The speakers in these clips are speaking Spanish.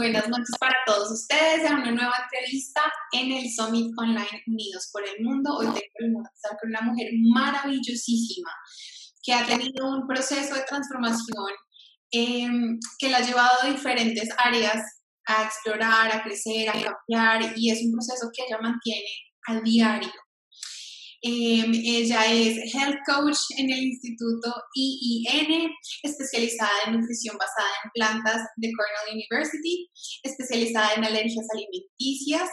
buenas noches para todos ustedes a una nueva entrevista en el Summit Online Unidos por el Mundo. Hoy tengo el estar con una mujer maravillosísima que ha tenido un proceso de transformación em, que la ha llevado a diferentes áreas a explorar, a crecer, a cambiar y es un proceso que ella mantiene al diario. Em, ella es Health Coach en el Instituto IIN, especializada en nutrición basada en plantas de Cornell University, especializada en alergias alimenticias,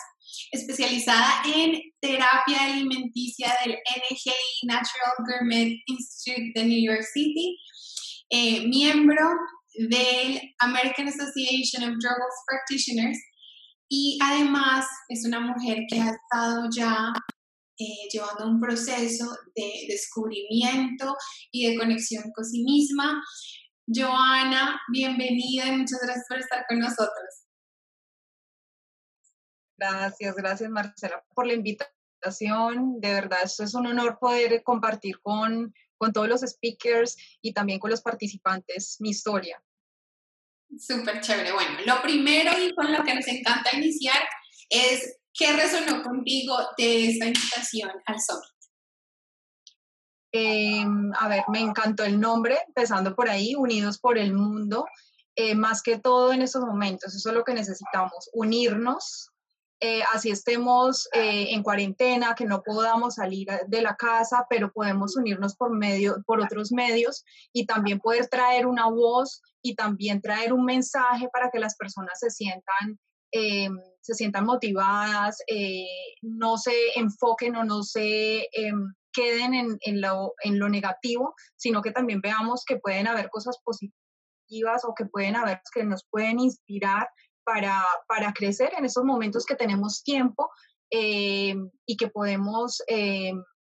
especializada en terapia alimenticia del NGI Natural Gourmet Institute de New York City, eh, miembro del American Association of Drugs Practitioners y además es una mujer que ha estado ya eh, llevando un proceso de descubrimiento y de conexión con sí misma. Joana, bienvenida y muchas gracias por estar con nosotros. Gracias, gracias Marcela por la invitación. De verdad, esto es un honor poder compartir con, con todos los speakers y también con los participantes mi historia. Súper chévere. Bueno, lo primero y con lo que nos encanta iniciar es ¿Qué resonó contigo de esta invitación al Summit? Em, a ver, me encantó el nombre, empezando por ahí, Unidos por el Mundo. Eh, más que todo en estos momentos, eso es lo que necesitamos, unirnos, eh, así estemos eh, en cuarentena, que no podamos salir de la casa, pero podemos unirnos por, medio, por otros medios y también poder traer una voz y también traer un mensaje para que las personas se sientan eh, se sientan motivadas, eh, no se enfoquen o no se eh, queden en, lo, en lo negativo, sino que también veamos que pueden haber cosas positivas o que pueden haber que nos pueden inspirar para, para crecer en esos momentos que tenemos tiempo y que podemos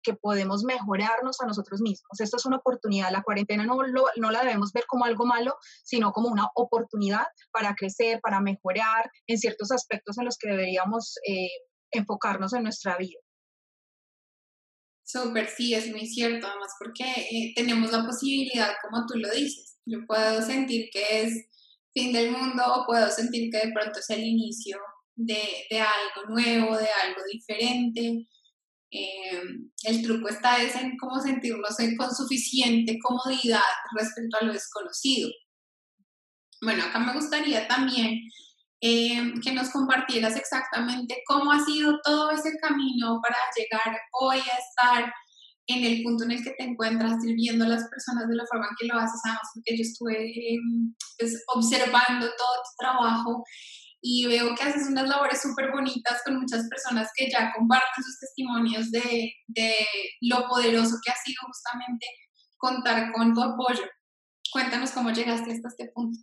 que podemos mejorarnos a nosotros mismos. Esta es una oportunidad. La cuarentena no, no la debemos ver como algo malo, sino como una oportunidad para crecer, para mejorar en ciertos aspectos en los que deberíamos eh, enfocarnos en nuestra vida. Súper, sí, es muy cierto, además porque eh, tenemos la posibilidad, como tú lo dices, yo puedo sentir que es fin del mundo o puedo sentir que de pronto es el inicio de, de algo nuevo, de algo diferente, eh, el truco está es en cómo sentirnos con suficiente comodidad respecto a lo desconocido. Bueno, acá me gustaría también eh, que nos compartieras exactamente cómo ha sido todo ese camino para llegar hoy a estar en el punto en el que te encuentras sirviendo a las personas de la forma en que lo haces, además porque yo estuve eh, pues, observando todo tu trabajo y veo que haces unas labores súper bonitas con muchas personas que ya comparten sus testimonios de, de, lo poderoso que ha sido justamente contar con tu apoyo. Cuéntanos cómo llegaste hasta este punto.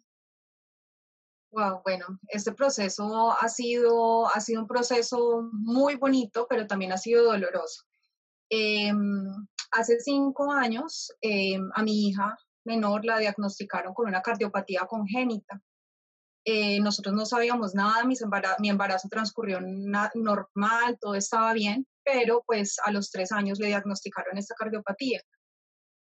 Wow, bueno, este proceso ha sido, ha sido un proceso muy bonito, pero también ha sido doloroso. Em, hace cinco años em, a mi hija menor la diagnosticaron con una cardiopatía congénita. Eh, nosotros no sabíamos nada, embarazo, mi embarazo transcurrió normal, todo estaba bien, pero pues a los tres años le diagnosticaron esta cardiopatía.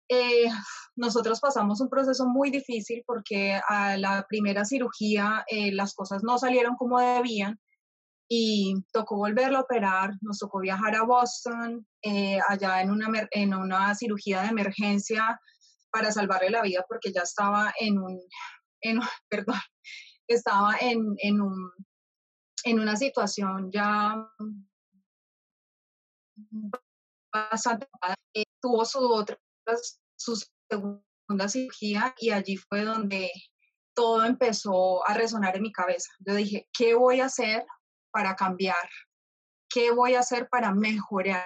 Eh, nosotros pasamos un proceso muy difícil porque a la primera cirugía eh, las cosas no salieron como debían y tocó volverlo a operar, nos tocó viajar a Boston, allá en una, en una cirugía de emergencia para salvarle la vida porque ya estaba en un, perdón, estaba en, en, un, en una situación ya bastante eh, tuvo su otra su segunda cirugía y allí fue donde todo empezó a resonar en mi cabeza. Yo dije, ¿qué voy a hacer para cambiar? ¿Qué voy a hacer para mejorar?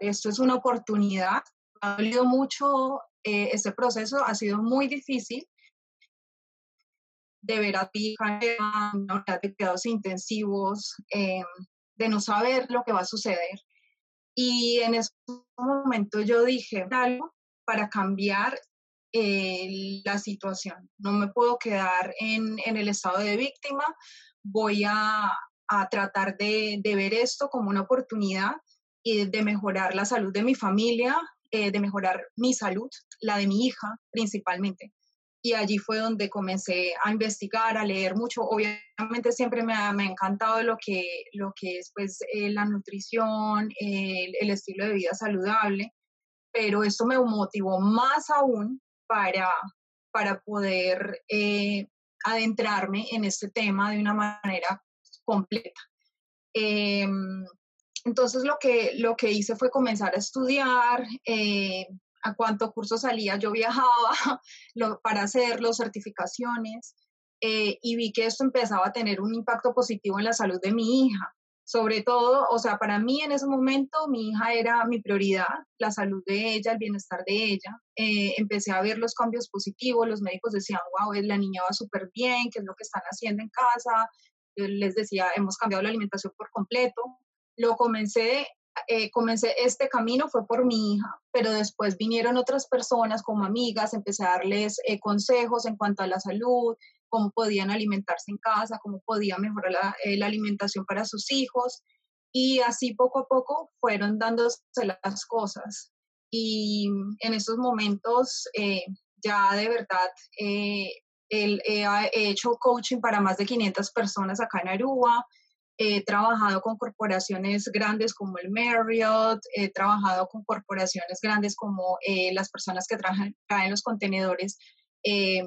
Esto es una oportunidad. Ha dolido mucho eh, este proceso, ha sido muy difícil, de ver a ti de cuidados intensivos, eh, de no saber lo que va a suceder. Y en ese momento yo dije algo para cambiar eh, la situación. No me puedo quedar en, en el estado de víctima, voy a, a tratar de, de, ver esto como una oportunidad y de mejorar la salud de mi familia, eh, de mejorar mi salud, la de mi hija principalmente y allí fue donde comencé a investigar, a leer mucho. Obviamente siempre me ha, me ha encantado lo que, lo que es pues, eh, la nutrición, el, estilo de vida saludable, pero esto me motivó más aún para, para poder eh, adentrarme en este tema de una manera completa. Em, entonces lo que, lo que hice fue comenzar a estudiar, eh, a cuánto curso salía, yo viajaba para hacerlo, certificaciones, eh, y vi que esto empezaba a tener un impacto positivo en la salud de mi hija. Sobre todo, o sea, para mí en ese momento mi hija era mi prioridad, la salud de ella, el bienestar de ella. Eh, empecé a ver los cambios positivos, los médicos decían, wow, la niña va súper bien, ¿qué es lo que están haciendo en casa? Yo les decía, hemos cambiado la alimentación por completo. Lo comencé eh, comencé este camino fue por mi hija, pero después vinieron otras personas como amigas, empecé a darles eh, consejos en cuanto a la salud, cómo podían alimentarse en casa, cómo podían mejorar la, eh, la alimentación para sus hijos. Y así poco a poco fueron dándose las cosas. Y en estos momentos ya de verdad he hecho coaching para más de 500 personas acá en Aruba, He trabajado con corporaciones grandes como el Marriott, he trabajado con corporaciones grandes como eh, las personas que traen, traen los contenedores eh,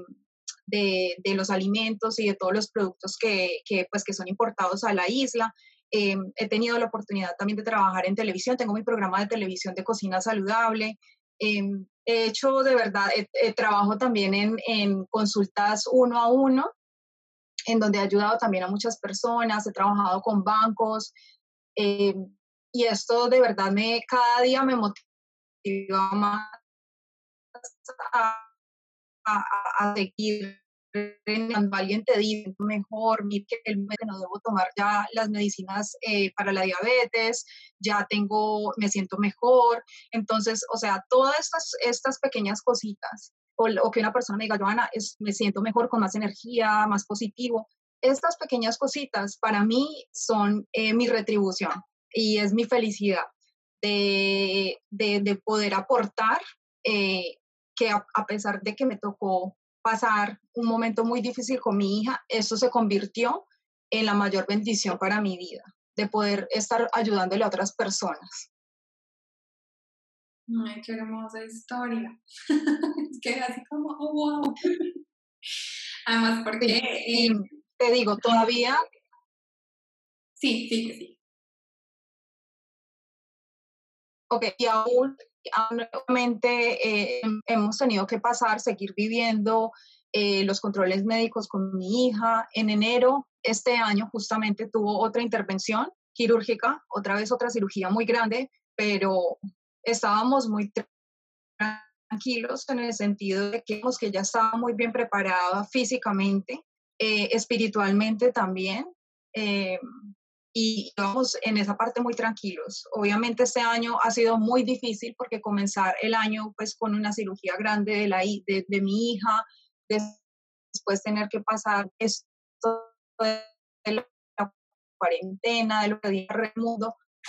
de, los alimentos y de todos los productos que, pues, que son importados a la isla. Eh, he tenido la oportunidad también de trabajar en televisión, tengo mi programa de televisión de cocina saludable. he hecho de verdad, trabajo también en consultas uno a uno en donde he ayudado también a muchas personas, he trabajado con bancos eh, y esto de verdad me, cada día me motiva más a, a, seguir cuando alguien te mejor, que no debo tomar ya las medicinas eh, para la diabetes, ya tengo, me siento mejor. Entonces, o sea, todas estas, estas pequeñas cositas o, que una persona me diga, Joana, es, me siento mejor, con más energía, más positivo. Estas pequeñas cositas para mí son eh, mi retribución y es mi felicidad de, de, poder aportar eh, que a, pesar de que me tocó pasar un momento muy difícil con mi hija, eso se convirtió en la mayor bendición para mi vida, de poder estar ayudándole a otras personas. Ay, qué hermosa historia. es que así como, oh, wow. Además, porque... Eh, te digo, todavía... Sí, sí, sí. Ok, y aún, nuevamente eh, hemos tenido que pasar, seguir viviendo eh, los controles médicos con mi hija. En enero, este año, justamente tuvo otra intervención quirúrgica, otra vez otra cirugía muy grande, pero estábamos muy tranquilos en el sentido de que, que ya estaba muy bien preparada físicamente, eh, espiritualmente también. Eh, y vamos en esa parte muy tranquilos. Obviamente este año ha sido muy difícil porque comenzar el año pues con una cirugía grande de, la, de, de mi hija, después tener que pasar esto de la cuarentena, de lo que dice el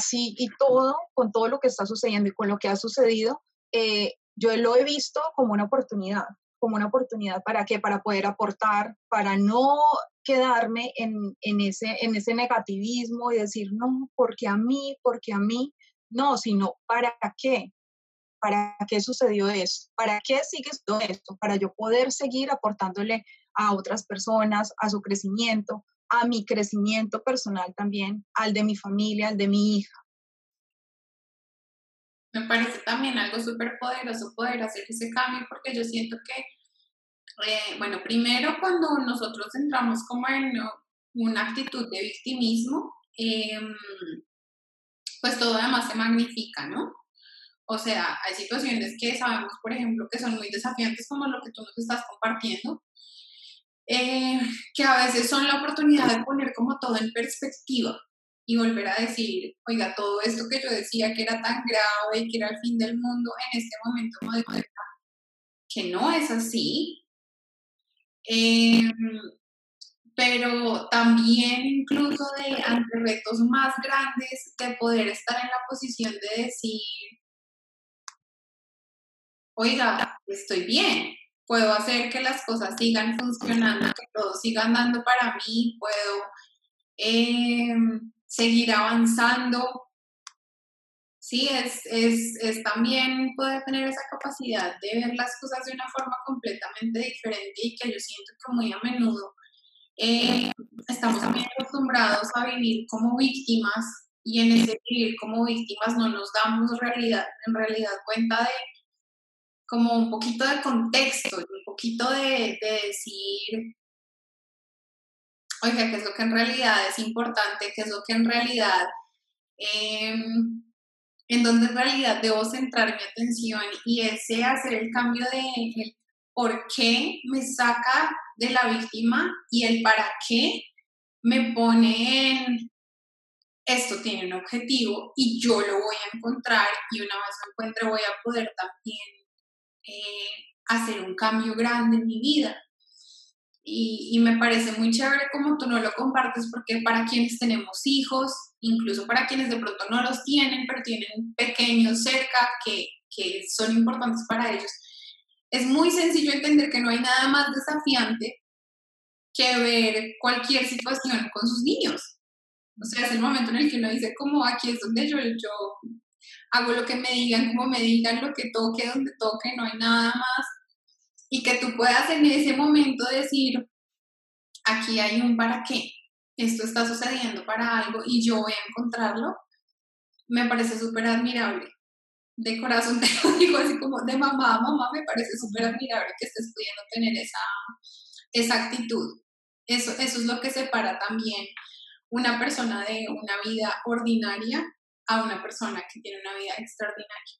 mundo, sí, y todo, con todo lo que está sucediendo y con lo que ha sucedido, eh, yo lo he visto como una oportunidad, como una oportunidad para qué, para poder aportar, para no quedarme en, en, ese, en ese negativismo y decir, no, porque a mí, porque a mí, no, sino para qué, para qué sucedió esto, para qué sigue esto, para yo poder seguir aportándole a otras personas, a su crecimiento, a mi crecimiento personal también, al de mi familia, al de mi hija. Me parece también algo súper poderoso poder hacer ese cambio porque yo siento que, eh, bueno, primero cuando nosotros entramos como en una actitud de victimismo, em, pues todo además se magnifica, ¿no? O sea, hay situaciones que sabemos, por ejemplo, que son muy desafiantes como lo que tú nos estás compartiendo, eh, que a veces son la oportunidad de poner como todo en perspectiva y volver a decir, oiga, todo esto que yo decía que era tan grave, que era el fin del mundo, en este momento no de que no es así. Em, pero también incluso de ante retos más grandes de poder estar en la posición de decir, oiga, estoy bien, puedo hacer que las cosas sigan funcionando, que todo siga andando para mí, puedo em, seguir avanzando. Sí, es, es, también poder tener esa capacidad de ver las cosas de una forma completamente diferente y que yo siento que muy a menudo eh, estamos también acostumbrados a vivir como víctimas y en ese vivir como víctimas no nos damos realidad, en realidad cuenta de como un poquito de contexto, un poquito de, decir, oiga, qué es lo que en realidad es importante, qué es lo que en realidad, em, en donde en realidad debo centrar mi atención y ese hacer el cambio de por qué me saca de la víctima y el para qué me pone en esto tiene un objetivo y yo lo voy a encontrar y una vez lo encuentre voy a poder también eh, hacer un cambio grande en mi vida. Y, me parece muy chévere como tú no lo compartes porque para quienes tenemos hijos, incluso para quienes de pronto no los tienen, pero tienen pequeños cerca que, que son importantes para ellos, es muy sencillo entender que no hay nada más desafiante que ver cualquier situación con sus niños. O sea, es el momento en el que uno dice, como aquí es donde yo, yo hago lo que me digan, como me digan, lo que toque, donde toque, no hay nada más. Y que tú puedas en ese momento decir, aquí hay un para qué, esto está sucediendo para algo y yo voy a encontrarlo, me parece súper admirable. De corazón te lo digo así como de mamá a mamá, me parece súper admirable que estés pudiendo tener esa, esa actitud. Eso, eso es lo que separa también una persona de una vida ordinaria a una persona que tiene una vida extraordinaria.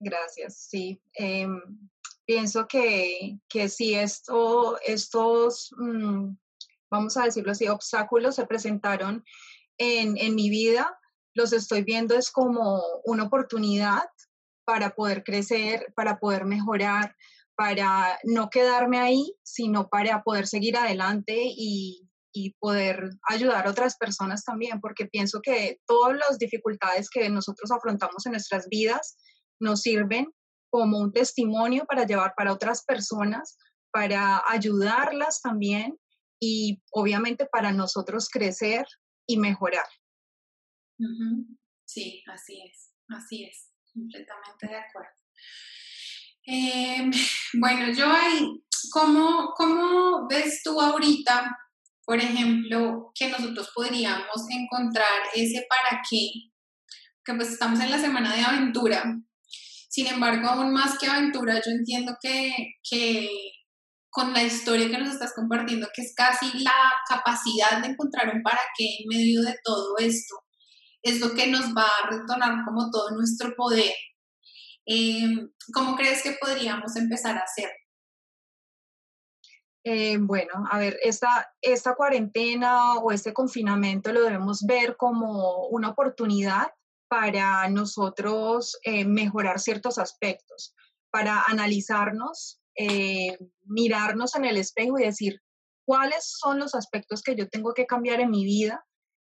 Gracias, sí. Em, pienso que, que si esto, estos, mm, vamos a decirlo así, obstáculos se presentaron en, en mi vida, los estoy viendo es como una oportunidad para poder crecer, para poder mejorar, para no quedarme ahí, sino para poder seguir adelante y, y poder ayudar a otras personas también, porque pienso que todas las dificultades que nosotros afrontamos en nuestras vidas nos sirven como un testimonio para llevar para otras personas, para ayudarlas también y obviamente para nosotros crecer y mejorar. Sí, así es, así es, completamente de acuerdo. Em, bueno, yo ahí, ¿cómo, ¿cómo ves tú ahorita por ejemplo, que nosotros podríamos encontrar ese para qué, que pues estamos en la semana de aventura. Sin embargo, aún más que aventura, yo entiendo que, que con la historia que nos estás compartiendo, que es casi la capacidad de encontrar un para qué en medio de todo esto, es lo que nos va a retornar como todo nuestro poder. Eh, ¿Cómo crees que podríamos empezar a hacer? Eh, bueno, a ver, esta, esta cuarentena o este confinamiento lo debemos ver como una oportunidad para nosotros eh, mejorar ciertos aspectos, para analizarnos, eh, mirarnos en el espejo y decir cuáles son los aspectos que yo tengo que cambiar en mi vida,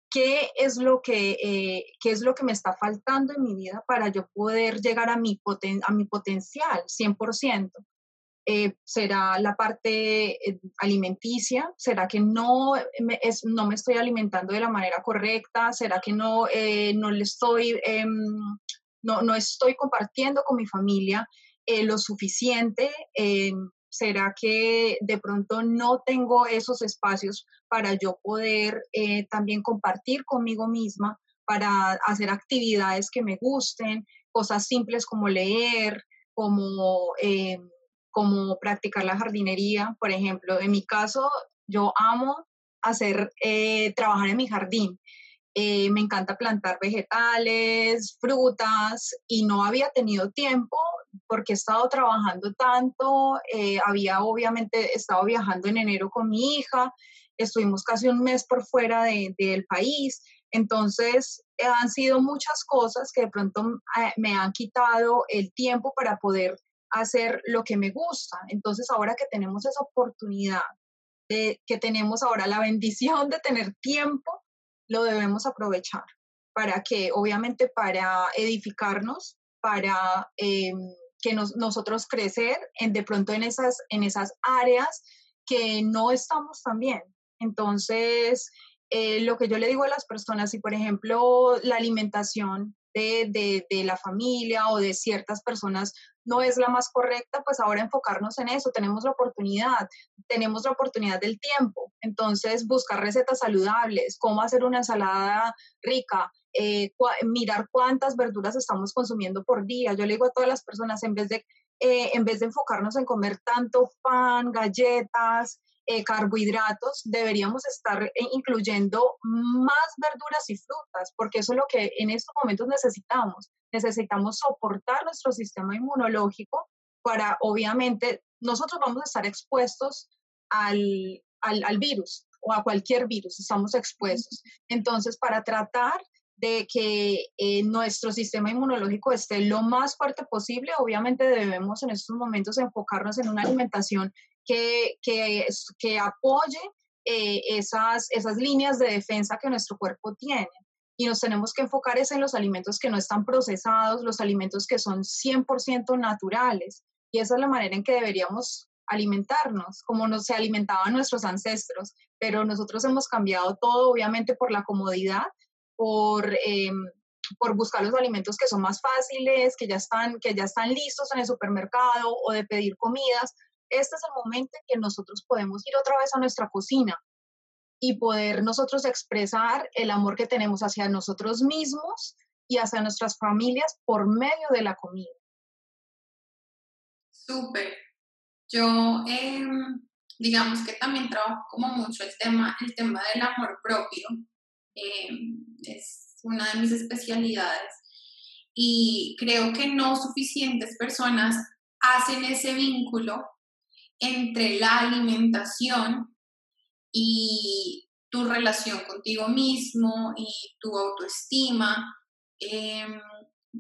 qué es lo que, qué es lo que me está faltando en mi vida para yo poder llegar a mi, a mi potencial 100%. Eh, será la parte eh, alimenticia, será que no me, es, no me estoy alimentando de la manera correcta, será que no, eh, no le estoy, em, no, no, estoy compartiendo con mi familia lo suficiente, será que de pronto no tengo esos espacios para yo poder también compartir conmigo misma, para hacer actividades que me gusten, cosas simples como leer, como em, como practicar la jardinería, por ejemplo. En mi caso, yo amo hacer, eh, trabajar en mi jardín. Eh, me encanta plantar vegetales, frutas y no había tenido tiempo porque he estado trabajando tanto, eh, había obviamente estado viajando en enero con mi hija, estuvimos casi un mes por fuera del país, entonces han sido muchas cosas que de pronto me han quitado el tiempo para poder hacer lo que me gusta. Entonces, ahora que tenemos esa oportunidad, de, que tenemos ahora la bendición de tener tiempo, lo debemos aprovechar. ¿Para que Obviamente para edificarnos, para em, que nosotros crecer en, de pronto en esas, en esas áreas que no estamos tan bien. Entonces, eh, lo que yo le digo a las personas, si por ejemplo la alimentación de, de, la familia o de ciertas personas no es la más correcta, pues ahora enfocarnos en eso, tenemos la oportunidad, tenemos la oportunidad del tiempo, entonces buscar recetas saludables, cómo hacer una ensalada rica, eh, mirar cuántas verduras estamos consumiendo por día. Yo le digo a todas las personas, en vez de, eh, en vez de enfocarnos en comer tanto pan, galletas, eh, carbohidratos, deberíamos estar eh, incluyendo más verduras y frutas, porque eso es lo que en estos momentos necesitamos. Necesitamos soportar nuestro sistema inmunológico para, obviamente, nosotros vamos a estar expuestos al, al, virus o a cualquier virus, estamos expuestos. Entonces, para tratar de que eh, nuestro sistema inmunológico esté lo más fuerte posible, obviamente debemos en estos momentos enfocarnos en una alimentación que, que, que apoye eh, esas, esas líneas de defensa que nuestro cuerpo tiene. Y nos tenemos que enfocar en los alimentos que no están procesados, los alimentos que son 100% naturales. Y esa es la manera en que deberíamos alimentarnos, como nos se alimentaban nuestros ancestros. Pero nosotros hemos cambiado todo, obviamente, por la comodidad, por, em, por buscar los alimentos que son más fáciles, que ya, están, que ya están listos en el supermercado o de pedir comidas, este es el momento en que nosotros podemos ir otra vez a nuestra cocina y poder nosotros expresar el amor que tenemos hacia nosotros mismos y hacia nuestras familias por medio de la comida. Súper. Yo, em, digamos que también trabajo como mucho el tema, el tema del amor propio. Em, es una de mis especialidades. Y creo que no suficientes personas hacen ese vínculo entre la alimentación y tu relación contigo mismo y tu autoestima. Em,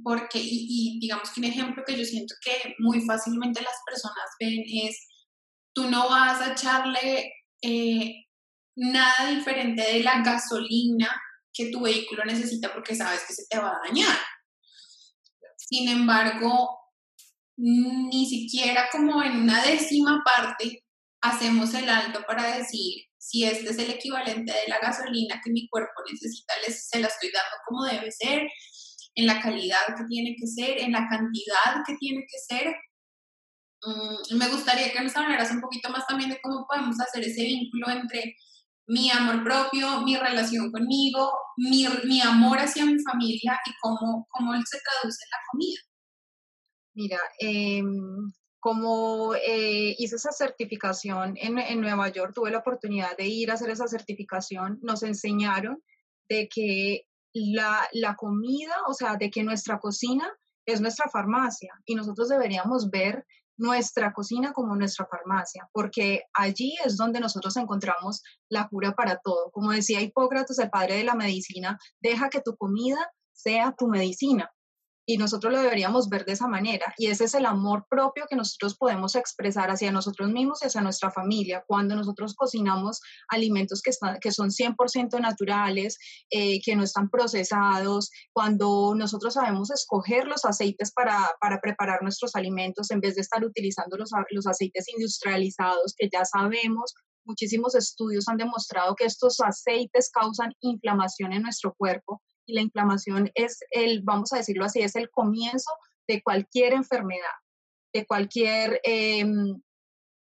porque, y, digamos que un ejemplo que yo siento que muy fácilmente las personas ven es, tú no vas a echarle eh, nada diferente de la gasolina que tu vehículo necesita porque sabes que se te va a dañar. Sin embargo, ni siquiera como en una décima parte hacemos el alto para decir si este es el equivalente de la gasolina que mi cuerpo necesita, les, se la estoy dando como debe ser, en la calidad que tiene que ser, en la cantidad que tiene que ser. Mm, me gustaría que nos hablaras un poquito más también de cómo podemos hacer ese vínculo entre mi amor propio, mi relación conmigo, mi, mi amor hacia mi familia y cómo, cómo se traduce en la comida. Mira, em, como eh, hice esa certificación en, en, Nueva York, tuve la oportunidad de ir a hacer esa certificación, nos enseñaron de que la, la comida, o sea, de que nuestra cocina es nuestra farmacia y nosotros deberíamos ver nuestra cocina como nuestra farmacia, porque allí es donde nosotros encontramos la cura para todo. Como decía Hipócrates, el padre de la medicina, deja que tu comida sea tu medicina y nosotros lo deberíamos ver de esa manera. Y ese es el amor propio que nosotros podemos expresar hacia nosotros mismos y hacia nuestra familia. Cuando nosotros cocinamos alimentos que, están, que son 100% naturales, eh, que no están procesados, cuando nosotros sabemos escoger los aceites para, para preparar nuestros alimentos en vez de estar utilizando los, los aceites industrializados que ya sabemos muchísimos estudios han demostrado que estos aceites causan inflamación en nuestro cuerpo y la inflamación es el, vamos a decirlo así, es el comienzo de cualquier enfermedad, de cualquier, em,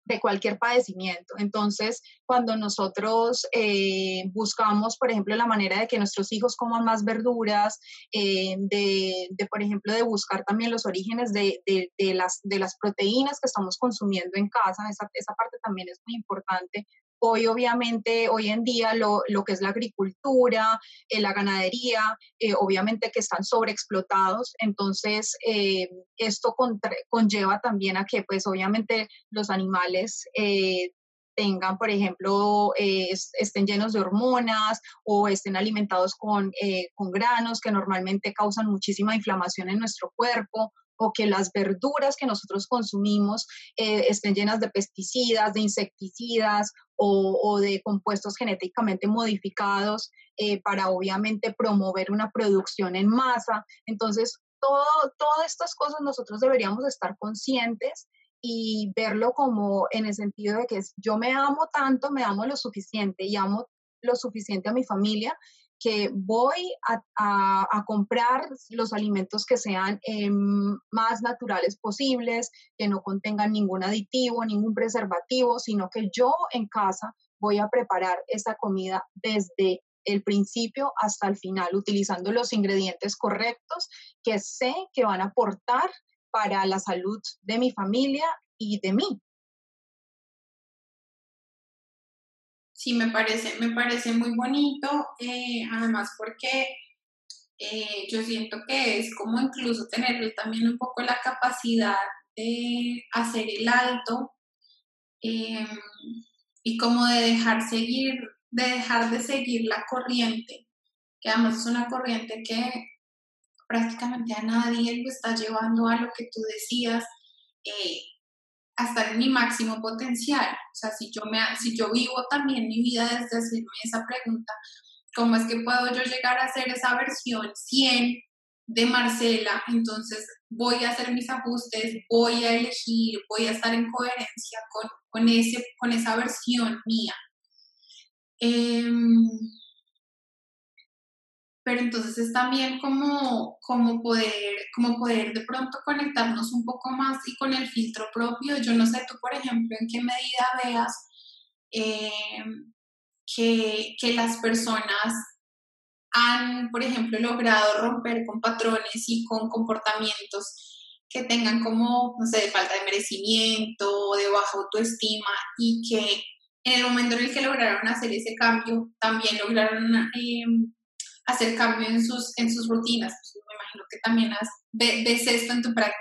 de cualquier padecimiento. Entonces, cuando nosotros eh, buscamos, por ejemplo, la manera de que nuestros hijos coman más verduras, eh, de, de, por ejemplo, de buscar también los orígenes de, de, de, las, de las proteínas que estamos consumiendo en casa, esa, esa parte también es muy importante Hoy, obviamente, hoy en día lo, lo que es la agricultura, eh, la ganadería, eh, obviamente que están sobreexplotados, entonces eh, esto conlleva también a que, pues, obviamente los animales tengan, por ejemplo, estén llenos de hormonas o estén alimentados con, con granos que normalmente causan muchísima inflamación en nuestro cuerpo o que las verduras que nosotros consumimos eh, estén llenas de pesticidas, de insecticidas o, de compuestos genéticamente modificados eh, para obviamente promover una producción en masa. Entonces, todo, todas estas cosas nosotros deberíamos estar conscientes y verlo como en el sentido de que yo me amo tanto, me amo lo suficiente y amo lo suficiente a mi familia que voy a, comprar los alimentos que sean em, más naturales posibles, que no contengan ningún aditivo, ningún preservativo, sino que yo en casa voy a preparar esa comida desde el principio hasta el final, utilizando los ingredientes correctos que sé que van a aportar para la salud de mi familia y de mí. Sí, me parece, me parece muy bonito, eh, además porque eh, yo siento que es como incluso tener también un poco la capacidad de hacer el alto em, y como de dejar seguir, de dejar de seguir la corriente, que además es una corriente que prácticamente a nadie lo está llevando a lo que tú decías, eh, a estar en mi máximo potencial. O sea, si yo, me, si yo vivo también mi vida desde hacerme esa pregunta, ¿cómo es que puedo yo llegar a hacer esa versión 100 de Marcela? Entonces voy a hacer mis ajustes, voy a elegir, voy a estar en coherencia con, con, ese, con esa versión mía. Em, pero entonces es también como, como, poder, como poder de pronto conectarnos un poco más y con el filtro propio. Yo no sé tú, por ejemplo, en qué medida veas eh, que, que las personas han, por ejemplo, logrado romper con patrones y con comportamientos que tengan como, no sé, de falta de merecimiento, de baja autoestima y que en el momento en el que lograron hacer ese cambio, también lograron eh, hacer cambio en sus, en sus rutinas. Pues, me imagino que también has, ves esto en tu práctica.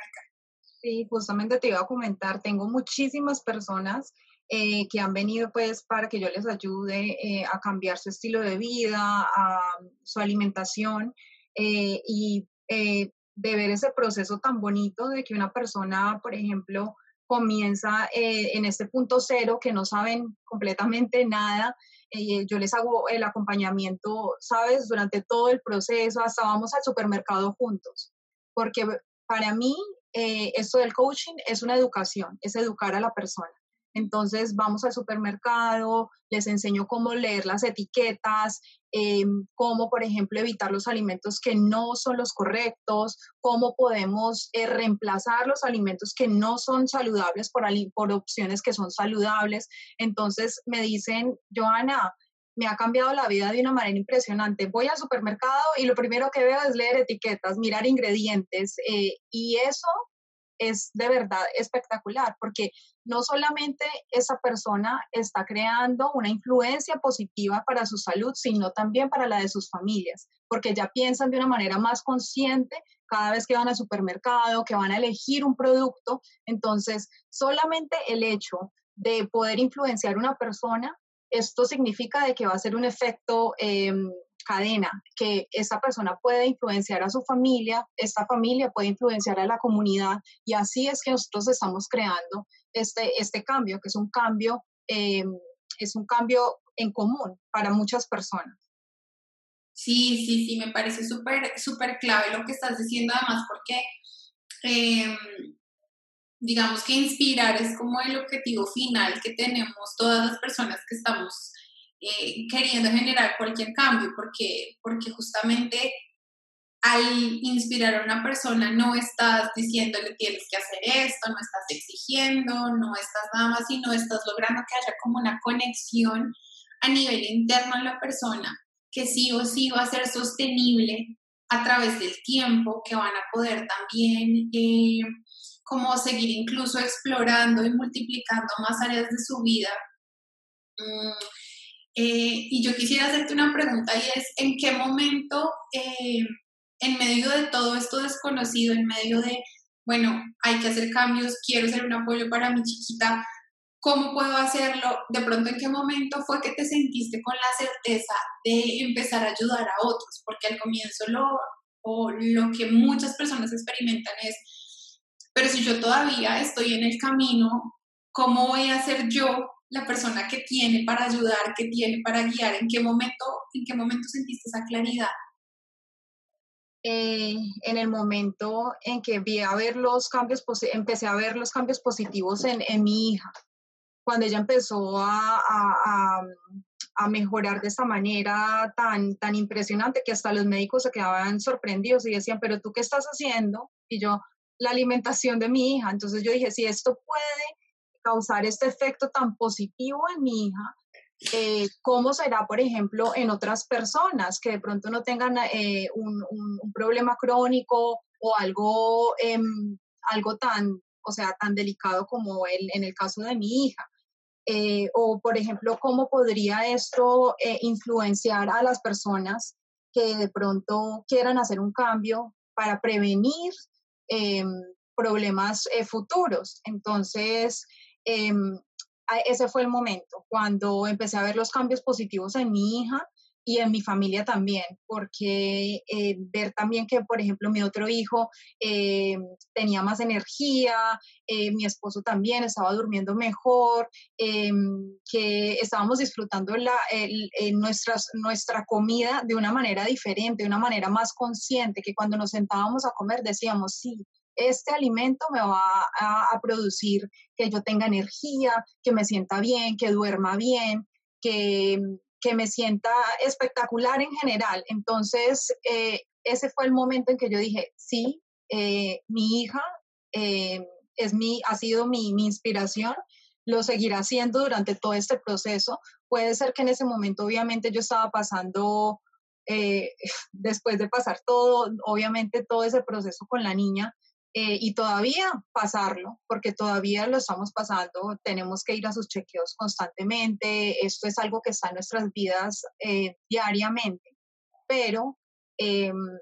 Sí, justamente te iba a comentar, tengo muchísimas personas eh, que han venido pues para que yo les ayude eh, a cambiar su estilo de vida, a su alimentación eh, y de ver ese proceso tan bonito de que una persona, por ejemplo, comienza en este punto cero que no saben completamente nada eh, yo les hago el acompañamiento, ¿sabes? Durante todo el proceso, hasta vamos al supermercado juntos, porque para mí eh, esto del coaching es una educación, es educar a la persona. Entonces vamos al supermercado, les enseño cómo leer las etiquetas, eh, cómo, por ejemplo, evitar los alimentos que no son los correctos, cómo podemos eh, reemplazar los alimentos que no son saludables por, por opciones que son saludables. Entonces me dicen, Joana, me ha cambiado la vida de una manera impresionante. Voy al supermercado y lo primero que veo es leer etiquetas, mirar ingredientes eh, y eso es de verdad espectacular porque no solamente esa persona está creando una influencia positiva para su salud, sino también para la de sus familias, porque ya piensan de una manera más consciente cada vez que van al supermercado, que van a elegir un producto. Entonces, solamente el hecho de poder influenciar una persona, esto significa de que va a ser un efecto em, cadena, que esa persona puede influenciar a su familia, esta familia puede influenciar a la comunidad y así es que nosotros estamos creando este, este cambio, que es un cambio, eh, es un cambio en común para muchas personas. Sí, sí, sí, me parece súper, súper clave lo que estás diciendo, además, porque em, digamos que inspirar es como el objetivo final que tenemos todas las personas que estamos eh, queriendo generar cualquier cambio, porque, porque justamente al inspirar a una persona no estás diciéndole tienes que hacer esto, no estás exigiendo, no estás nada más, sino estás logrando que haya como una conexión a nivel interno en la persona que sí o sí va a ser sostenible a través del tiempo, que van a poder también eh, como seguir incluso explorando y multiplicando más áreas de su vida. Mm, eh, y yo quisiera hacerte una pregunta y es, ¿en qué momento, eh, en medio de todo esto desconocido, en medio de, bueno, hay que hacer cambios, quiero ser un apoyo para mi chiquita, ¿cómo puedo hacerlo? De pronto, ¿en qué momento fue que te sentiste con la certeza de empezar a ayudar a otros? Porque al comienzo lo, lo que muchas personas experimentan es, pero si yo todavía estoy en el camino, ¿cómo voy a ser yo la persona que tiene para ayudar, que tiene para guiar, en qué momento, en qué momento sentiste esa claridad. eh, en el momento en que vi a ver los cambios, empecé a ver los cambios positivos en, en mi hija, cuando ella empezó a, a, a, mejorar de esa manera tan, tan impresionante que hasta los médicos se quedaban sorprendidos y decían, pero tú qué estás haciendo? Y yo, la alimentación de mi hija. Entonces yo dije, si esto puede causar este efecto tan positivo en mi hija, eh, ¿cómo será, por ejemplo, en otras personas que de pronto no tengan eh, un, un, problema crónico o algo, em, algo tan, o sea, tan delicado como el, en el caso de mi hija? Eh, o, por ejemplo, ¿cómo podría esto influenciar a las personas que de pronto quieran hacer un cambio para prevenir em, problemas futuros? Entonces, em, ese fue el momento, cuando empecé a ver los cambios positivos en mi hija y en mi familia también, porque eh, ver también que, por ejemplo, mi otro hijo eh, tenía más energía, eh, mi esposo también estaba durmiendo mejor, que estábamos disfrutando la, nuestra comida de una manera diferente, de una manera más consciente, que cuando nos sentábamos a comer decíamos, sí, este alimento me va a, producir que yo tenga energía, que me sienta bien, que duerma bien, que, me sienta espectacular en general. Entonces, eh, ese fue el momento en que yo dije, sí, eh, mi hija eh, es mi, ha sido mi, mi inspiración, lo seguirá haciendo durante todo este proceso. Puede ser que en ese momento, obviamente, yo estaba pasando, después de pasar todo, obviamente, todo ese proceso con la niña, eh, y todavía pasarlo, porque todavía lo estamos pasando, tenemos que ir a sus chequeos constantemente, esto es algo que está en nuestras vidas eh, diariamente, pero em,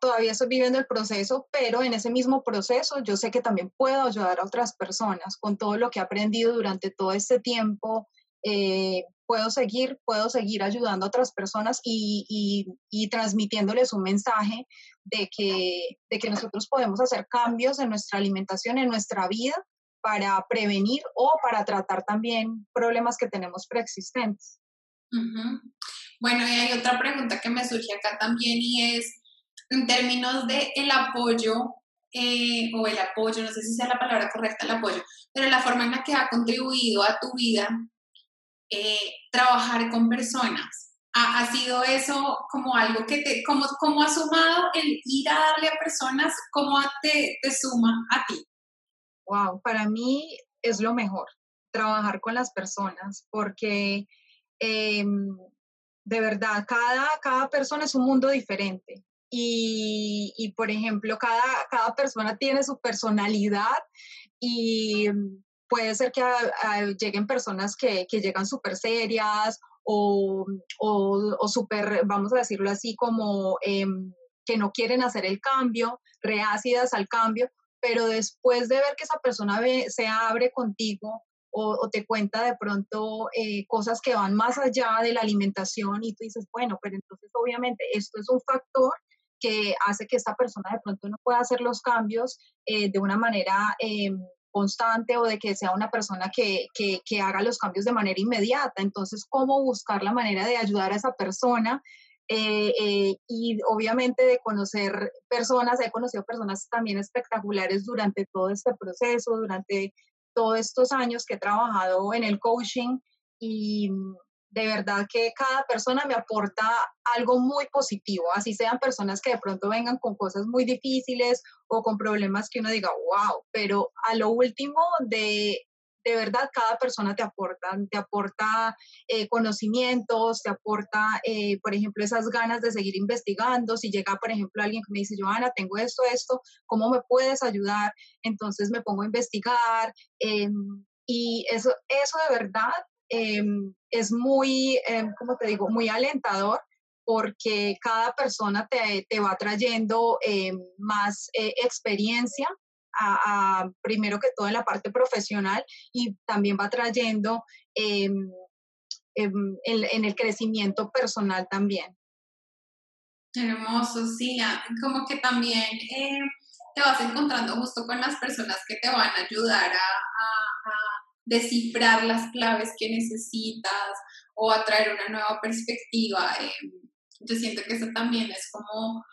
todavía estoy viviendo el proceso, pero en ese mismo proceso yo sé que también puedo ayudar a otras personas con todo lo que he aprendido durante todo este tiempo. Puedo seguir, puedo seguir ayudando a otras personas y, y, y transmitiéndoles un mensaje de que, de que nosotros podemos hacer cambios en nuestra alimentación, en nuestra vida, para prevenir o para tratar también problemas que tenemos preexistentes. Bueno, y hay otra pregunta que me surge acá también y es, en términos de el apoyo, eh, o el apoyo, no sé si sea la palabra correcta, el apoyo, pero la forma en la que ha contribuido a tu vida eh, trabajar con personas ha, sido eso como algo que te, como, como ha sumado el ir a darle a personas, cómo te, te suma a ti? Wow, para mí es lo mejor, trabajar con las personas, porque em, de verdad, cada, cada persona es un mundo diferente. Y, y, por ejemplo, cada, cada persona tiene su personalidad y puede ser que lleguen personas que, que llegan súper serias o, o, super, vamos a decirlo así, como em, que no quieren hacer el cambio, reácidas al cambio, pero después de ver que esa persona se abre contigo o, te cuenta de pronto eh, cosas que van más allá de la alimentación y tú dices, bueno, pero entonces obviamente esto es un factor que hace que esta persona de pronto no pueda hacer los cambios eh, de una manera em, constante o de que sea una persona que, que, haga los cambios de manera inmediata. Entonces, ¿cómo buscar la manera de ayudar a esa persona? Eh, eh, y obviamente de conocer personas, he conocido personas también espectaculares durante todo este proceso, durante todos estos años que he trabajado en el coaching y de verdad que cada persona me aporta algo muy positivo, así sean personas que de pronto vengan con cosas muy difíciles o con problemas que uno diga, wow, pero a lo último de, de verdad cada persona te aporta, te aporta eh, conocimientos, te aporta, eh, por ejemplo, esas ganas de seguir investigando. Si llega, por ejemplo, alguien que me dice, Joana, tengo esto, esto, ¿cómo me puedes ayudar? Entonces me pongo a investigar. Em, y eso, eso de verdad Em, es muy, em, como te digo, muy alentador porque cada persona te, te va trayendo em, más eh, experiencia, a, primero que todo en la parte profesional y también va trayendo en, en, el crecimiento personal también. Hermoso, sí, como que también te vas encontrando justo con las personas que te van a ayudar a descifrar las claves que necesitas o atraer una nueva perspectiva. Eh, Yo siento que eso también es como,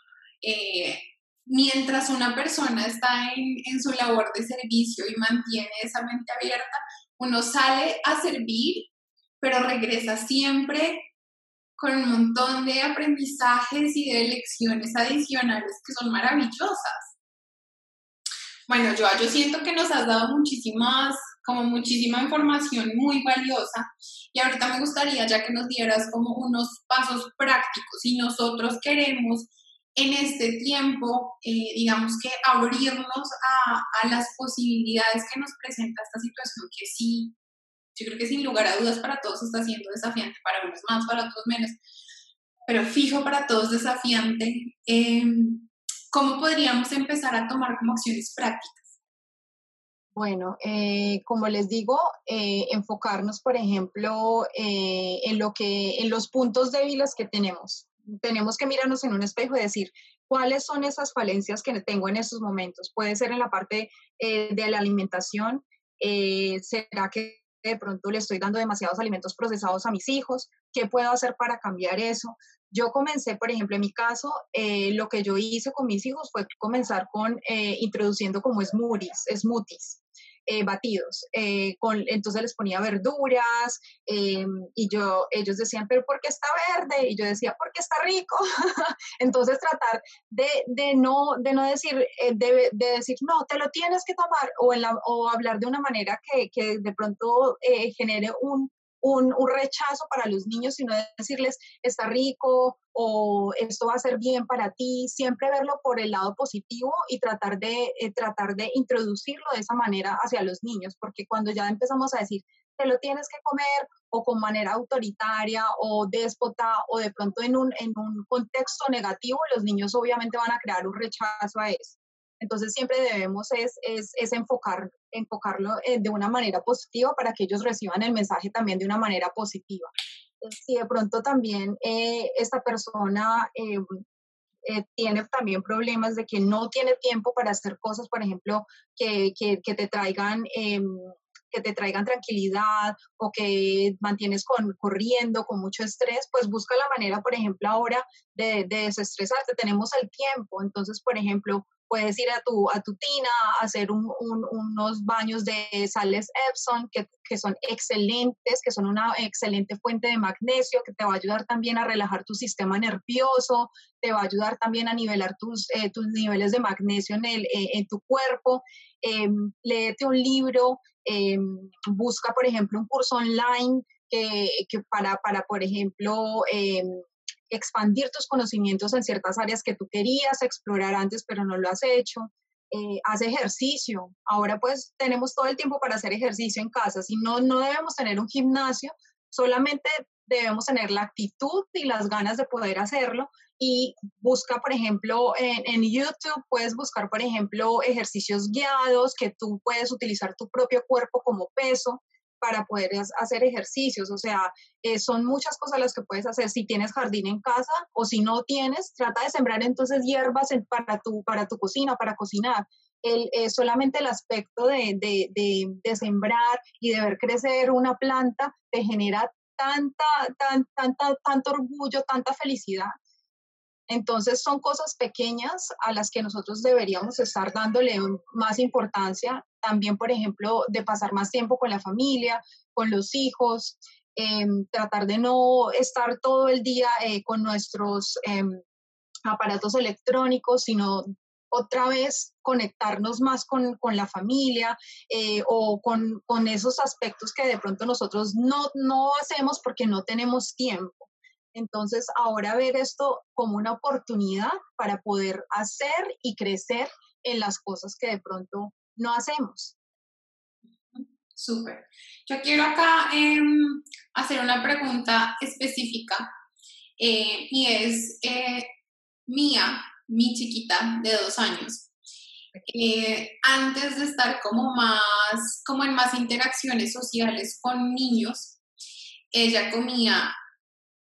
eh, mientras una persona está en, en su labor de servicio y mantiene esa mente abierta, uno sale a servir, pero regresa siempre con un montón de aprendizajes y de lecciones adicionales que son maravillosas. Bueno, yo, yo siento que nos has dado muchísimas, como muchísima información muy valiosa y ahorita me gustaría ya que nos dieras como unos pasos prácticos si nosotros queremos en este tiempo, eh, digamos que abrirnos a, las posibilidades que nos presenta esta situación, que sí, yo creo que sin lugar a dudas para todos está siendo desafiante, para unos más, para otros menos, pero fijo para todos desafiante. Eh, ¿Cómo podríamos empezar a tomar como acciones prácticas? Bueno, eh, como les digo, eh, enfocarnos, por ejemplo, eh, en lo que, en los puntos débiles que tenemos. Tenemos que mirarnos en un espejo y decir cuáles son esas falencias que tengo en estos momentos. Puede ser en la parte de la alimentación. ¿Será que de pronto le estoy dando demasiados alimentos procesados a mis hijos? ¿Qué puedo hacer para cambiar eso? Yo comencé, por ejemplo, en mi caso, eh, lo que yo hice con mis hijos fue comenzar con eh, introduciendo como smoothies, smoothies. Eh, batidos. con, entonces les ponía verduras y yo, ellos decían, pero ¿por qué está verde? Y yo decía, porque está rico. entonces tratar de, no, de no decir, de, de, decir, no, te lo tienes que tomar o hablar de una manera que, que de pronto genere un, un, rechazo para los niños, sino decirles, está rico o esto va a ser bien para ti, siempre verlo por el lado positivo y tratar de, eh, tratar de introducirlo de esa manera hacia los niños, porque cuando ya empezamos a decir, te lo tienes que comer o con manera autoritaria o déspota o de pronto en un, en un contexto negativo, los niños obviamente van a crear un rechazo a eso. Entonces siempre debemos es, es, es enfocar, enfocarlo eh, de una manera positiva para que ellos reciban el mensaje también de una manera positiva. Eh, si de pronto también eh, esta persona tiene también problemas de que no tiene tiempo para hacer cosas, por ejemplo, que, que, te traigan em, que te traigan tranquilidad o que mantienes con, corriendo con mucho estrés, pues busca la manera, por ejemplo, ahora de desestresarte. Tenemos el tiempo, entonces, por ejemplo, puedes ir a tu, a tu tina, a hacer unos baños de sales Epsom que, que, son excelentes, que son una excelente fuente de magnesio, que te va a ayudar también a relajar tu sistema nervioso, te va a ayudar también a nivelar tus, eh, tus niveles de magnesio en, el, eh, en tu cuerpo. Eh, léete un libro, em, busca, por ejemplo, un curso online que, que para, para, por ejemplo, em, expandir tus conocimientos en ciertas áreas que tú querías explorar antes, pero no lo has hecho. Eh, haz ejercicio. Ahora pues tenemos todo el tiempo para hacer ejercicio en casa. Si no, no debemos tener un gimnasio, solamente debemos tener la actitud y las ganas de poder hacerlo. Y busca, por ejemplo, en, en YouTube, puedes buscar, por ejemplo, ejercicios guiados que tú puedes utilizar tu propio cuerpo como peso para poder hacer ejercicios. O sea, eh, son muchas cosas las que puedes hacer si tienes jardín en casa o si no tienes, trata de sembrar entonces hierbas para, tu, para tu cocina, para cocinar. El, solamente el aspecto de, de, de, sembrar y de ver crecer una planta te genera tanta, tan, tanta, tanto orgullo, tanta felicidad. Entonces son cosas pequeñas a las que nosotros deberíamos estar dándole más importancia. También, por ejemplo, de pasar más tiempo con la familia, con los hijos, em, tratar de no estar todo el día eh, con nuestros em, aparatos electrónicos, sino otra vez conectarnos más con, con la familia eh, o con, con, esos aspectos que de pronto nosotros no, no hacemos porque no tenemos tiempo. Entonces, ahora ver esto como una oportunidad para poder hacer y crecer en las cosas que de pronto no hacemos. Súper. Yo quiero acá em, hacer una pregunta específica eh, y es eh, mía, mi chiquita de dos años. Eh, antes de estar como más, como en más interacciones sociales con niños, ella comía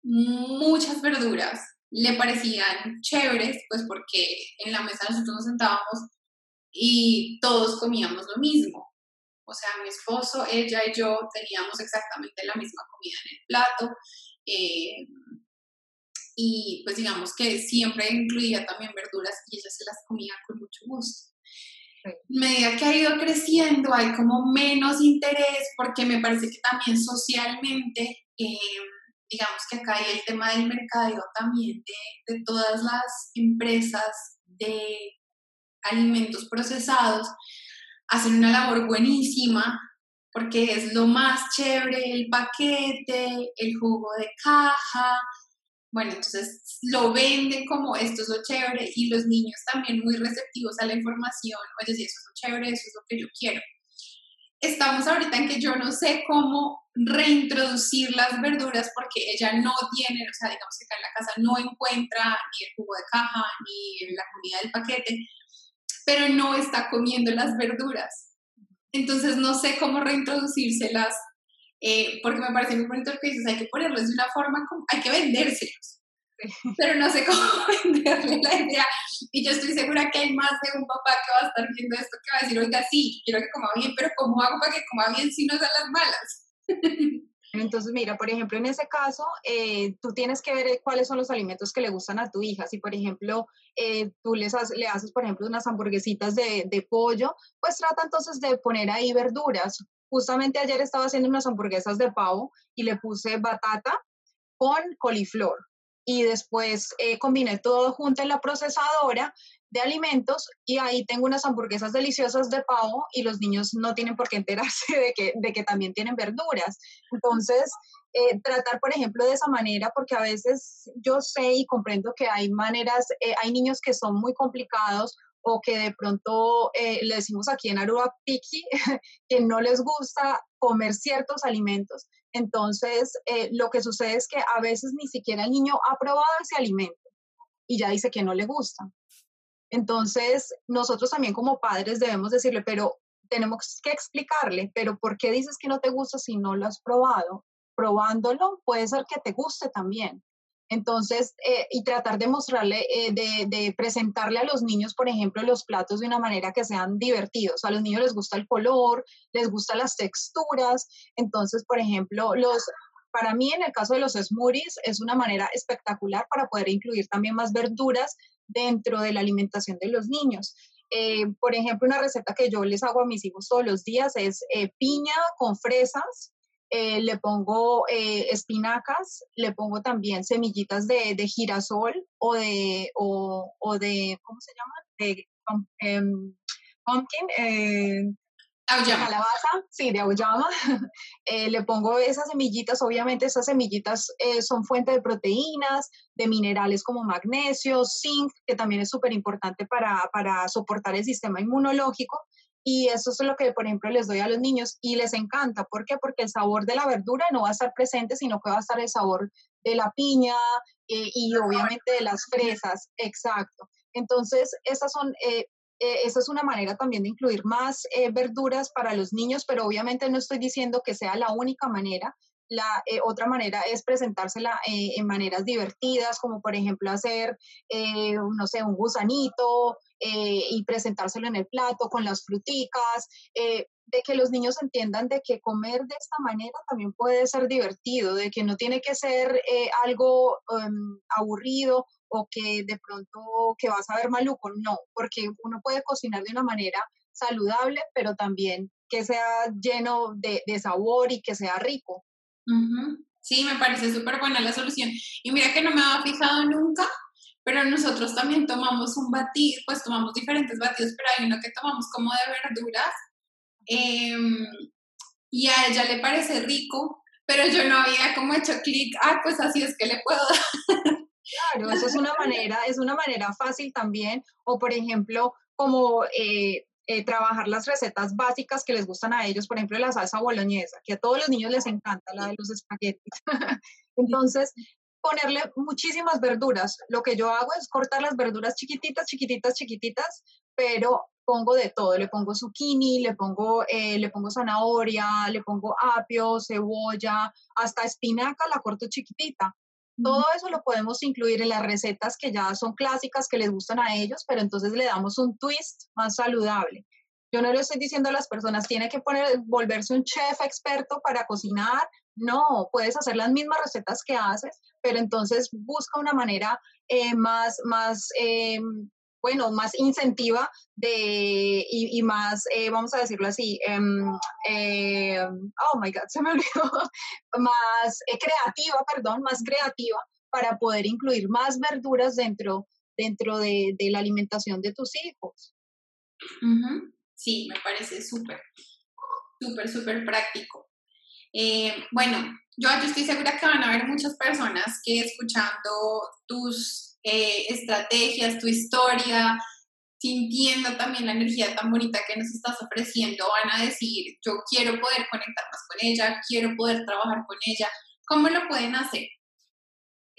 muchas verduras, le parecían chéveres, pues porque en la mesa nosotros nos sentábamos y todos comíamos lo mismo. O sea, mi esposo, ella y yo teníamos exactamente la misma comida en el plato. Eh, y pues digamos que siempre incluía también verduras y ella se las comía con mucho gusto. A medida que ha ido creciendo hay como menos interés porque me parece que también socialmente, eh, digamos que acá hay el tema del mercadeo también de, de todas las empresas de alimentos procesados, hacen una labor buenísima porque es lo más chévere el paquete, el jugo de caja, bueno, entonces lo venden como esto es lo chévere y los niños también muy receptivos a la información, oye, si eso es lo chévere, eso es lo que yo quiero. Estamos ahorita en que yo no sé cómo reintroducir las verduras porque ella no tiene, o sea, digamos que acá en la casa no encuentra ni el jugo de caja ni la comida del paquete, pero no está comiendo las verduras. Entonces no sé cómo reintroducírselas eh, porque me parece muy bonito lo que dices, hay que ponerlos de una forma, como, hay que vendérselos, pero no sé cómo venderle la idea. Y yo estoy segura que hay más de un papá que va a estar viendo esto que va a decir, oiga, sí, quiero que coma bien, pero ¿cómo hago para que coma bien si no a las malas? Entonces, mira, por ejemplo, en ese caso, eh, tú tienes que ver cuáles son los alimentos que le gustan a tu hija. Si, por ejemplo, eh, tú les le haces, por ejemplo, unas hamburguesitas de, de, pollo, pues trata entonces de poner ahí verduras. Justamente ayer estaba haciendo unas hamburguesas de pavo y le puse batata con coliflor y después eh, combiné todo junto en la procesadora de alimentos y ahí tengo unas hamburguesas deliciosas de pavo y los niños no tienen por qué enterarse de que, de que también tienen verduras. Entonces, eh, tratar, por ejemplo, de esa manera, porque a veces yo sé y comprendo que hay maneras, eh, hay niños que son muy complicados o que de pronto eh, le decimos aquí en Aruba picky, que no les gusta comer ciertos alimentos. Entonces, eh, lo que sucede es que a veces ni siquiera el niño ha probado ese alimento y ya dice que no le gusta. Entonces, nosotros también como padres debemos decirle, pero tenemos que explicarle, pero ¿por qué dices que no te gusta si no lo has probado? Probándolo puede ser que te guste también. Entonces, eh, y tratar de mostrarle, eh, de, presentarle a los niños, por ejemplo, los platos de una manera que sean divertidos. A los niños les gusta el color, les gustan las texturas. Entonces, por ejemplo, los, para mí, en el caso de los smoothies, es una manera espectacular para poder incluir también más verduras dentro de la alimentación de los niños. Eh, por ejemplo, una receta que yo les hago a mis hijos todos los días es piña con fresas, eh, le pongo eh, espinacas, le pongo también semillitas de, girasol o de, o, ¿cómo se llama? De em, pumpkin, eh, calabaza, sí, de auyama. le pongo esas semillitas, obviamente esas semillitas son fuente de proteínas, de minerales como magnesio, zinc, que también es súper importante para, para soportar el sistema inmunológico. Y eso es lo que, por ejemplo, les doy a los niños y les encanta. ¿Por qué? Porque el sabor de la verdura no va a estar presente, sino que va a estar el sabor de la piña eh, y obviamente de las fresas. Exacto. Entonces, esas son, eh, eh, esa es una manera también de incluir más verduras para los niños, pero obviamente no estoy diciendo que sea la única manera. La otra manera es presentársela en maneras divertidas, como por ejemplo hacer, no sé, un gusanito eh, y presentárselo en el plato con las fruticas, eh, de que los niños entiendan de que comer de esta manera también puede ser divertido, de que no tiene que ser eh, algo em, aburrido o que de pronto que vas a ver maluco, no, porque uno puede cocinar de una manera saludable, pero también que sea lleno de, sabor y que sea rico. Sí, me parece súper buena la solución. Y mira que no me había fijado nunca pero nosotros también tomamos un batido, pues tomamos diferentes batidos, pero hay uno que tomamos como de verduras em, y a ella le parece rico, pero yo no había como hecho clic, ah, pues así es que le puedo dar. Claro, eso es una manera, es una manera fácil también, o por ejemplo, como eh, eh, trabajar las recetas básicas que les gustan a ellos, por ejemplo, la salsa boloñesa, que a todos los niños les encanta, la de los espaguetis. Entonces, ponerle muchísimas verduras. Lo que yo hago es cortar las verduras chiquititas, chiquititas, chiquititas, pero pongo de todo. Le pongo zucchini, le pongo, eh, le pongo zanahoria, le pongo apio, cebolla, hasta espinaca la corto chiquitita. Todo eso lo podemos incluir en las recetas que ya son clásicas, que les gustan a ellos, pero entonces le damos un twist más saludable. Yo no le estoy diciendo a las personas, tiene que poner, volverse un chef experto para cocinar, No, puedes hacer las mismas recetas que haces, pero entonces busca una manera eh, más, más em, bueno, más incentiva de, y, más, eh, vamos a decirlo así, em, em, oh my God, se me olvidó, más eh, creativa, perdón, más creativa para poder incluir más verduras dentro, dentro de, la alimentación de tus hijos. Sí, me parece súper, súper, súper práctico. Eh, bueno, yo, yo estoy segura que van a haber muchas personas que escuchando tus eh, estrategias, tu historia, sintiendo también la energía tan bonita que nos estás ofreciendo, van a decir, yo quiero poder conectar más con ella, quiero poder trabajar con ella. ¿Cómo lo pueden hacer?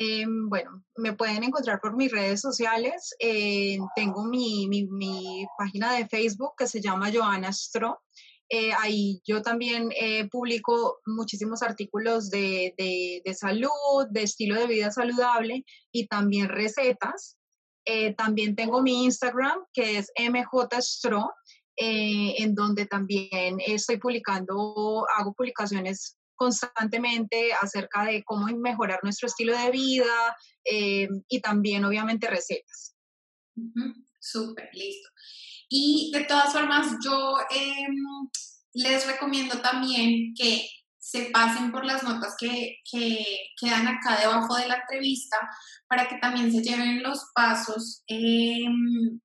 Em, bueno, me pueden encontrar por mis redes sociales. Eh, tengo mi, mi, página de Facebook que se llama Joana Stro. Eh, ahí yo también publico muchísimos artículos de, de, salud, de estilo de vida saludable y también recetas. Eh, también tengo mi Instagram que es mjstro, eh, en donde también estoy publicando, hago publicaciones constantemente acerca de cómo mejorar nuestro estilo de vida y también obviamente recetas. Súper, listo. Y de todas formas, yo em, les recomiendo también que se pasen por las notas que, quedan acá debajo de la entrevista para que también se lleven los pasos em,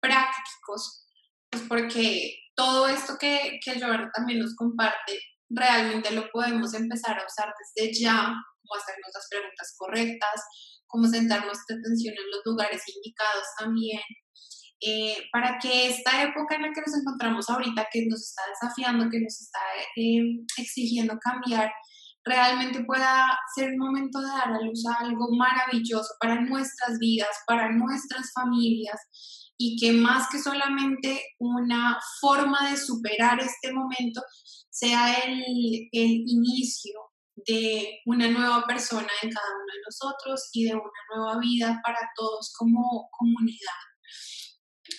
prácticos, pues porque todo esto que, que también nos comparte, realmente lo podemos empezar a usar desde ya, como hacernos las preguntas correctas, como sentar nuestra atención en los lugares indicados también, eh, para que esta época en la que nos encontramos ahorita, que nos está desafiando, que nos está em, exigiendo cambiar, realmente pueda ser un momento de dar a luz a algo maravilloso para nuestras vidas, para nuestras familias y que más que solamente una forma de superar este momento sea el, el inicio de una nueva persona en cada uno de nosotros y de una nueva vida para todos como comunidad.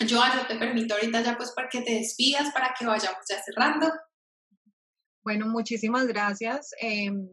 Yo, yo te permito ahorita ya pues para que te despidas, para que vayamos ya cerrando. Bueno, muchísimas gracias. Em,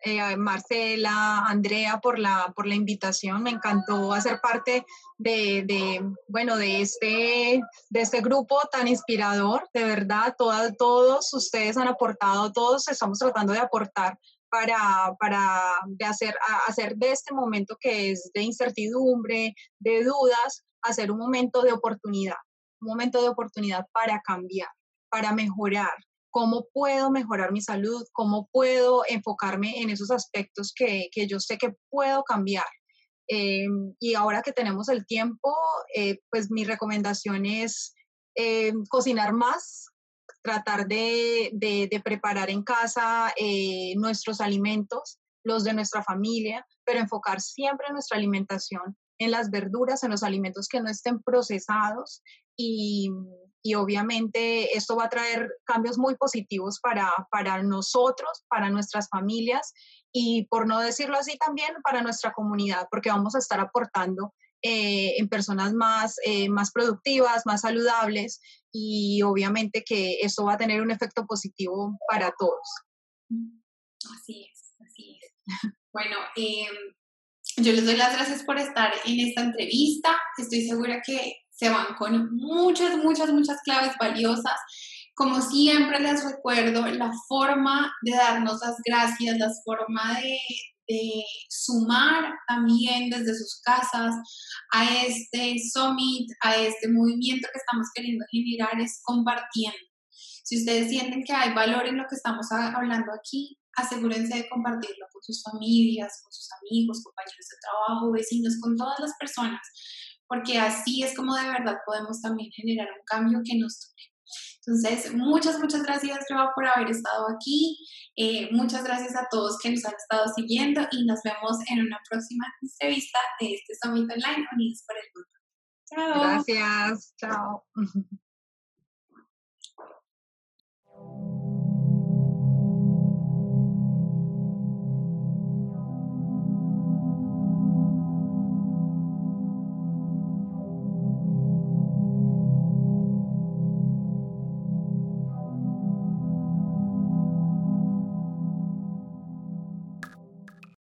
eh, Marcela, Andrea, por la, por la invitación. Me encantó hacer parte de, de, bueno, de este, de este grupo tan inspirador. De verdad, todas, todos ustedes han aportado, todos estamos tratando de aportar para, para de hacer, hacer de este momento que es de incertidumbre, de dudas, hacer un momento de oportunidad, un momento de oportunidad para cambiar, para mejorar, cómo puedo mejorar mi salud, cómo puedo enfocarme en esos aspectos que, yo sé que puedo cambiar. Em, y ahora que tenemos el tiempo, eh, pues mi recomendación es eh, cocinar más, tratar de, preparar en casa eh, nuestros alimentos, los de nuestra familia, pero enfocar siempre nuestra alimentación en las verduras, en los alimentos que no estén procesados y, obviamente esto va a traer cambios muy positivos para, para nosotros, para nuestras familias y por no decirlo así también para nuestra comunidad, porque vamos a estar aportando eh, en personas más, eh, más productivas, más saludables y obviamente que esto va a tener un efecto positivo para todos. Así es, así es. Bueno, eh, yo les doy las gracias por estar en esta entrevista. Estoy segura que se van con muchas, muchas, muchas claves valiosas. Como siempre les recuerdo, la forma de darnos las gracias, la forma de, sumar también desde sus casas a este summit, a este movimiento que estamos queriendo generar es compartiendo. Si ustedes sienten que hay valor en lo que estamos hablando aquí, asegúrense de compartirlo con sus familias, con sus amigos, compañeros de trabajo, vecinos, con todas las personas, porque así es como de verdad podemos también generar un cambio que nos toque. Entonces, muchas, muchas gracias, Joa, por haber estado aquí. Eh, muchas gracias a todos que nos han estado siguiendo y nos vemos en una próxima entrevista de este Summit Online Unidos por el Mundo. Chao. Gracias. Chao. thank you